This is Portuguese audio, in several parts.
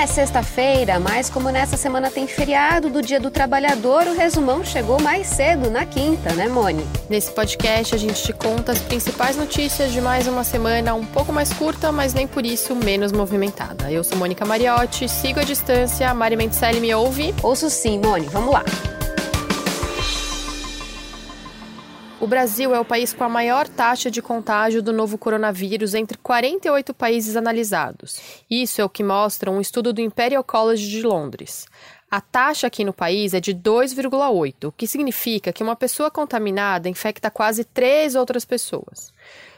é sexta-feira, mas como nessa semana tem feriado do Dia do Trabalhador, o resumão chegou mais cedo, na quinta, né, Mone? Nesse podcast a gente te conta as principais notícias de mais uma semana um pouco mais curta, mas nem por isso menos movimentada. Eu sou Mônica Mariotti, sigo a distância, Mari Mendicelli me ouve? Ouço sim, Mone, vamos lá. O Brasil é o país com a maior taxa de contágio do novo coronavírus entre 48 países analisados. Isso é o que mostra um estudo do Imperial College de Londres. A taxa aqui no país é de 2,8, o que significa que uma pessoa contaminada infecta quase três outras pessoas.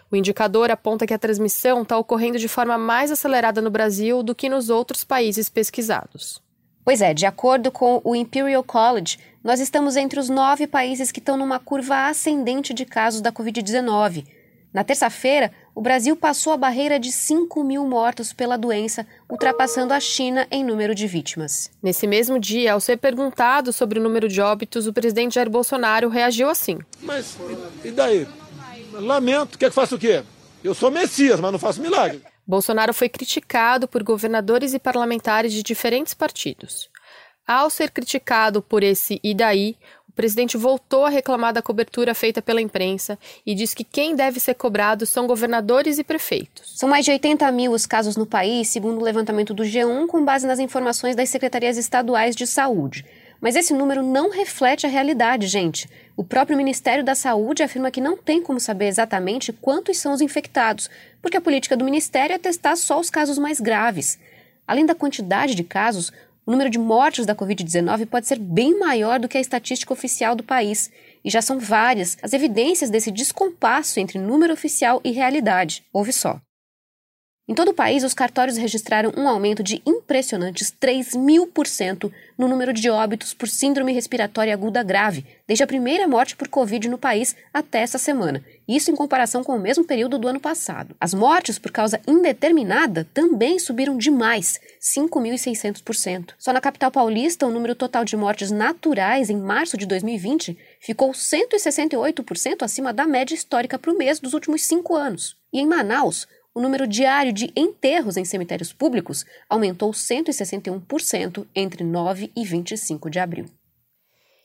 O indicador aponta que a transmissão está ocorrendo de forma mais acelerada no Brasil do que nos outros países pesquisados. Pois é, de acordo com o Imperial College, nós estamos entre os nove países que estão numa curva ascendente de casos da Covid-19. Na terça-feira, o Brasil passou a barreira de 5 mil mortos pela doença, ultrapassando a China em número de vítimas. Nesse mesmo dia, ao ser perguntado sobre o número de óbitos, o presidente Jair Bolsonaro reagiu assim: Mas e daí? Lamento, quer que faça o quê? Eu sou Messias, mas não faço milagre. Bolsonaro foi criticado por governadores e parlamentares de diferentes partidos. Ao ser criticado por esse e daí, o presidente voltou a reclamar da cobertura feita pela imprensa e diz que quem deve ser cobrado são governadores e prefeitos. São mais de 80 mil os casos no país, segundo o levantamento do G1, com base nas informações das secretarias estaduais de saúde. Mas esse número não reflete a realidade, gente. O próprio Ministério da Saúde afirma que não tem como saber exatamente quantos são os infectados, porque a política do Ministério é testar só os casos mais graves. Além da quantidade de casos, o número de mortes da Covid-19 pode ser bem maior do que a estatística oficial do país. E já são várias as evidências desse descompasso entre número oficial e realidade. Ouve só. Em todo o país, os cartórios registraram um aumento de impressionantes 3 mil por cento no número de óbitos por síndrome respiratória aguda grave, desde a primeira morte por Covid no país até essa semana, isso em comparação com o mesmo período do ano passado. As mortes por causa indeterminada também subiram demais, 5.600%. Só na capital paulista, o número total de mortes naturais em março de 2020 ficou 168% acima da média histórica para o mês dos últimos cinco anos. E em Manaus, o número diário de enterros em cemitérios públicos aumentou 161% entre 9 e 25 de abril.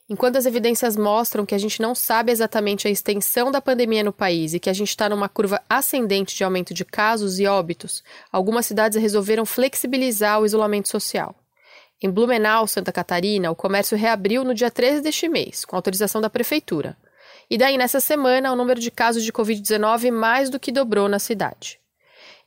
Enquanto as evidências mostram que a gente não sabe exatamente a extensão da pandemia no país e que a gente está numa curva ascendente de aumento de casos e óbitos, algumas cidades resolveram flexibilizar o isolamento social. Em Blumenau, Santa Catarina, o comércio reabriu no dia 13 deste mês, com autorização da prefeitura. E daí, nessa semana, o número de casos de Covid-19 mais do que dobrou na cidade.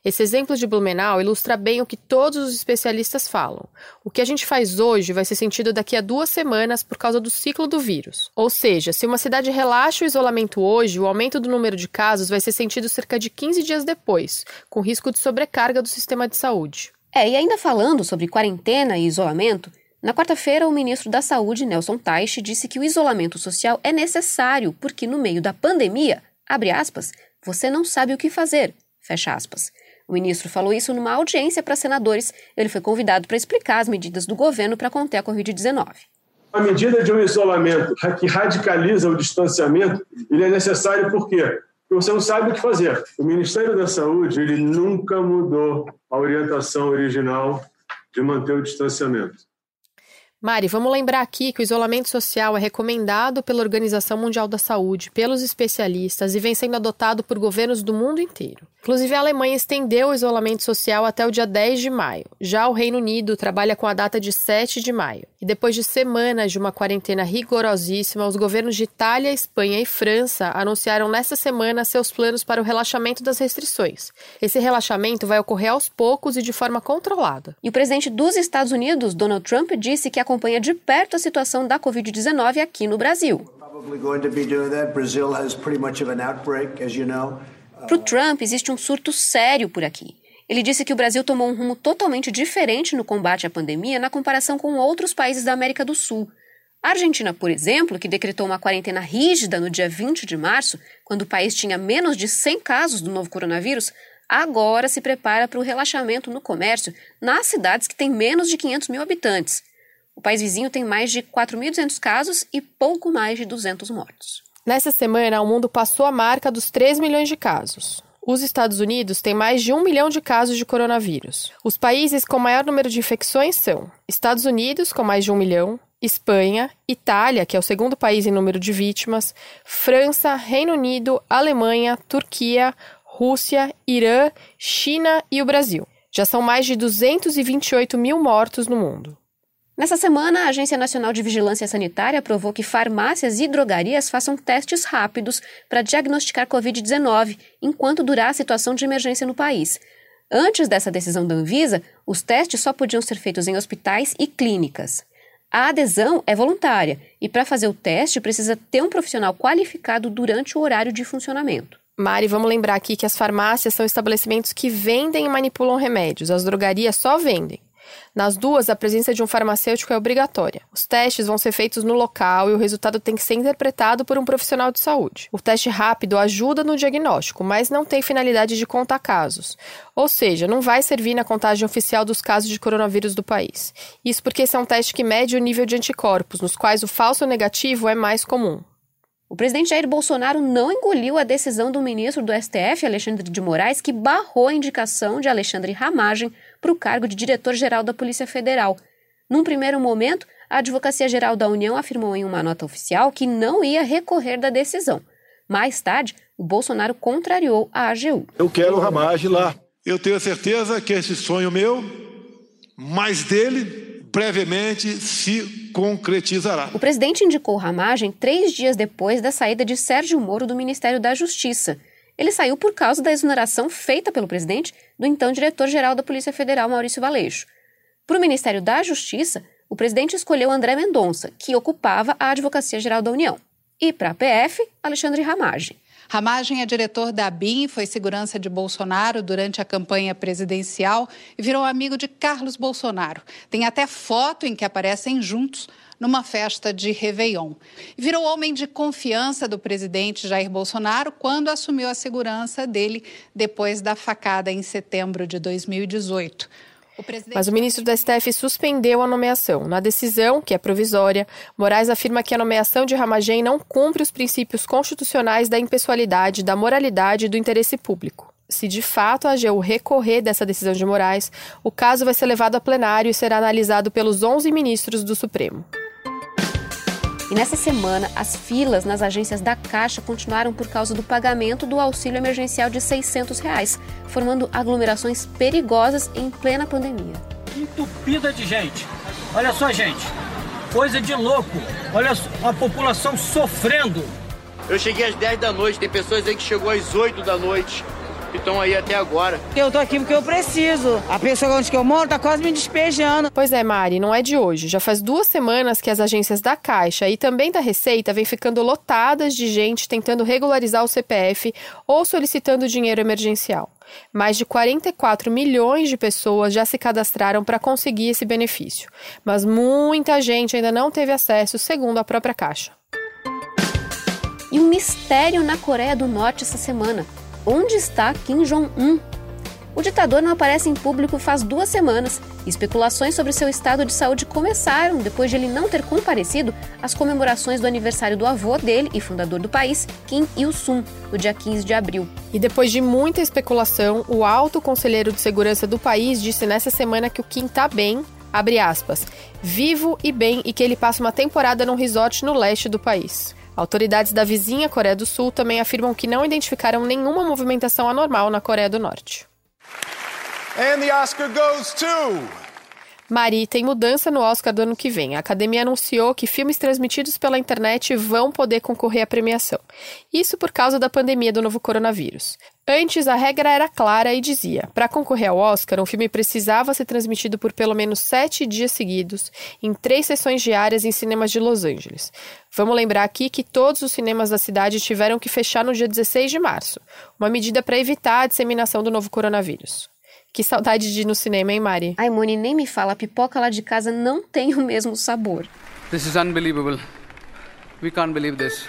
Esse exemplo de Blumenau ilustra bem o que todos os especialistas falam. O que a gente faz hoje vai ser sentido daqui a duas semanas por causa do ciclo do vírus. Ou seja, se uma cidade relaxa o isolamento hoje, o aumento do número de casos vai ser sentido cerca de 15 dias depois, com risco de sobrecarga do sistema de saúde. É, e ainda falando sobre quarentena e isolamento, na quarta-feira, o ministro da Saúde, Nelson Teich, disse que o isolamento social é necessário porque, no meio da pandemia, abre aspas, você não sabe o que fazer, fecha aspas. O ministro falou isso numa audiência para senadores. Ele foi convidado para explicar as medidas do governo para conter a Covid-19. A medida de um isolamento que radicaliza o distanciamento, ele é necessário por quê? Porque você não sabe o que fazer. O Ministério da Saúde ele nunca mudou a orientação original de manter o distanciamento. Mari, vamos lembrar aqui que o isolamento social é recomendado pela Organização Mundial da Saúde, pelos especialistas e vem sendo adotado por governos do mundo inteiro. Inclusive, a Alemanha estendeu o isolamento social até o dia 10 de maio. Já o Reino Unido trabalha com a data de 7 de maio. E depois de semanas de uma quarentena rigorosíssima, os governos de Itália, Espanha e França anunciaram nesta semana seus planos para o relaxamento das restrições. Esse relaxamento vai ocorrer aos poucos e de forma controlada. E o presidente dos Estados Unidos, Donald Trump, disse que acompanha de perto a situação da Covid-19 aqui no Brasil. Para o Trump, existe um surto sério por aqui. Ele disse que o Brasil tomou um rumo totalmente diferente no combate à pandemia na comparação com outros países da América do Sul. A Argentina, por exemplo, que decretou uma quarentena rígida no dia 20 de março, quando o país tinha menos de 100 casos do novo coronavírus, agora se prepara para o relaxamento no comércio nas cidades que têm menos de 500 mil habitantes. O país vizinho tem mais de 4.200 casos e pouco mais de 200 mortos. Nessa semana, o mundo passou a marca dos 3 milhões de casos. Os Estados Unidos têm mais de um milhão de casos de coronavírus. Os países com maior número de infecções são Estados Unidos, com mais de um milhão, Espanha, Itália, que é o segundo país em número de vítimas, França, Reino Unido, Alemanha, Turquia, Rússia, Irã, China e o Brasil. Já são mais de 228 mil mortos no mundo. Nessa semana, a Agência Nacional de Vigilância Sanitária aprovou que farmácias e drogarias façam testes rápidos para diagnosticar Covid-19 enquanto durar a situação de emergência no país. Antes dessa decisão da Anvisa, os testes só podiam ser feitos em hospitais e clínicas. A adesão é voluntária e, para fazer o teste, precisa ter um profissional qualificado durante o horário de funcionamento. Mari, vamos lembrar aqui que as farmácias são estabelecimentos que vendem e manipulam remédios, as drogarias só vendem. Nas duas, a presença de um farmacêutico é obrigatória. Os testes vão ser feitos no local e o resultado tem que ser interpretado por um profissional de saúde. O teste rápido ajuda no diagnóstico, mas não tem finalidade de contar casos. Ou seja, não vai servir na contagem oficial dos casos de coronavírus do país. Isso porque esse é um teste que mede o nível de anticorpos, nos quais o falso negativo é mais comum. O presidente Jair Bolsonaro não engoliu a decisão do ministro do STF, Alexandre de Moraes, que barrou a indicação de Alexandre Ramagem para o cargo de diretor-geral da Polícia Federal. Num primeiro momento, a Advocacia Geral da União afirmou em uma nota oficial que não ia recorrer da decisão. Mais tarde, o Bolsonaro contrariou a AGU. Eu quero o Ramagem lá. Eu tenho certeza que esse sonho meu, mais dele, brevemente se concretizará. O presidente indicou Ramagem três dias depois da saída de Sérgio Moro do Ministério da Justiça. Ele saiu por causa da exoneração feita pelo presidente do então diretor-geral da Polícia Federal, Maurício Valeixo. Para o Ministério da Justiça, o presidente escolheu André Mendonça, que ocupava a Advocacia Geral da União. E para a PF, Alexandre Ramagem. Ramagem é diretor da ABIN, foi segurança de Bolsonaro durante a campanha presidencial e virou amigo de Carlos Bolsonaro. Tem até foto em que aparecem juntos numa festa de Réveillon. Virou homem de confiança do presidente Jair Bolsonaro quando assumiu a segurança dele depois da facada em setembro de 2018. Mas o ministro do STF suspendeu a nomeação. Na decisão, que é provisória, Moraes afirma que a nomeação de Ramagem não cumpre os princípios constitucionais da impessoalidade, da moralidade e do interesse público. Se de fato a AGU recorrer dessa decisão de Moraes, o caso vai ser levado a plenário e será analisado pelos 11 ministros do Supremo. E nessa semana, as filas nas agências da Caixa continuaram por causa do pagamento do auxílio emergencial de 600 reais, formando aglomerações perigosas em plena pandemia. Entupida de gente. Olha só, gente. Coisa de louco. Olha a população sofrendo. Eu cheguei às 10 da noite, tem pessoas aí que chegou às 8 da noite que estão aí até agora. Eu tô aqui porque eu preciso. A pessoa onde que eu moro tá quase me despejando. Pois é, Mari, não é de hoje. Já faz duas semanas que as agências da Caixa e também da Receita vêm ficando lotadas de gente tentando regularizar o CPF ou solicitando dinheiro emergencial. Mais de 44 milhões de pessoas já se cadastraram para conseguir esse benefício, mas muita gente ainda não teve acesso, segundo a própria Caixa. E um mistério na Coreia do Norte essa semana. Onde está Kim Jong-un? O ditador não aparece em público faz duas semanas especulações sobre seu estado de saúde começaram depois de ele não ter comparecido às comemorações do aniversário do avô dele e fundador do país, Kim Il-sung, no dia 15 de abril. E depois de muita especulação, o alto conselheiro de segurança do país disse nessa semana que o Kim está bem, abre aspas, vivo e bem e que ele passa uma temporada num resort no leste do país. Autoridades da vizinha Coreia do Sul também afirmam que não identificaram nenhuma movimentação anormal na Coreia do Norte. And the Oscar goes to Mari, tem mudança no Oscar do ano que vem. A academia anunciou que filmes transmitidos pela internet vão poder concorrer à premiação. Isso por causa da pandemia do novo coronavírus. Antes, a regra era clara e dizia: para concorrer ao Oscar, um filme precisava ser transmitido por pelo menos sete dias seguidos, em três sessões diárias em cinemas de Los Angeles. Vamos lembrar aqui que todos os cinemas da cidade tiveram que fechar no dia 16 de março, uma medida para evitar a disseminação do novo coronavírus. Que saudade de ir no cinema, hein, Mari? Ai, Moni, nem me fala, a pipoca lá de casa não tem o mesmo sabor. This is unbelievable. We can't believe this.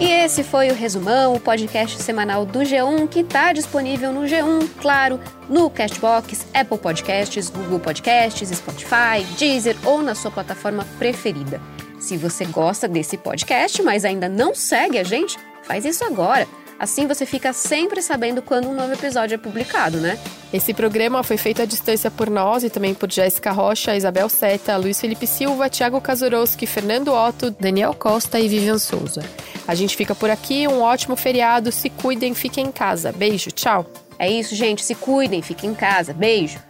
E esse foi o Resumão, o podcast semanal do G1, que está disponível no G1, claro, no Castbox, Apple Podcasts, Google Podcasts, Spotify, Deezer ou na sua plataforma preferida. Se você gosta desse podcast, mas ainda não segue a gente, Faz isso agora. Assim você fica sempre sabendo quando um novo episódio é publicado, né? Esse programa foi feito à distância por nós e também por Jéssica Rocha, Isabel Seta, Luiz Felipe Silva, Thiago Kazurowski, Fernando Otto, Daniel Costa e Vivian Souza. A gente fica por aqui, um ótimo feriado, se cuidem, fiquem em casa. Beijo, tchau! É isso, gente, se cuidem, fiquem em casa. Beijo!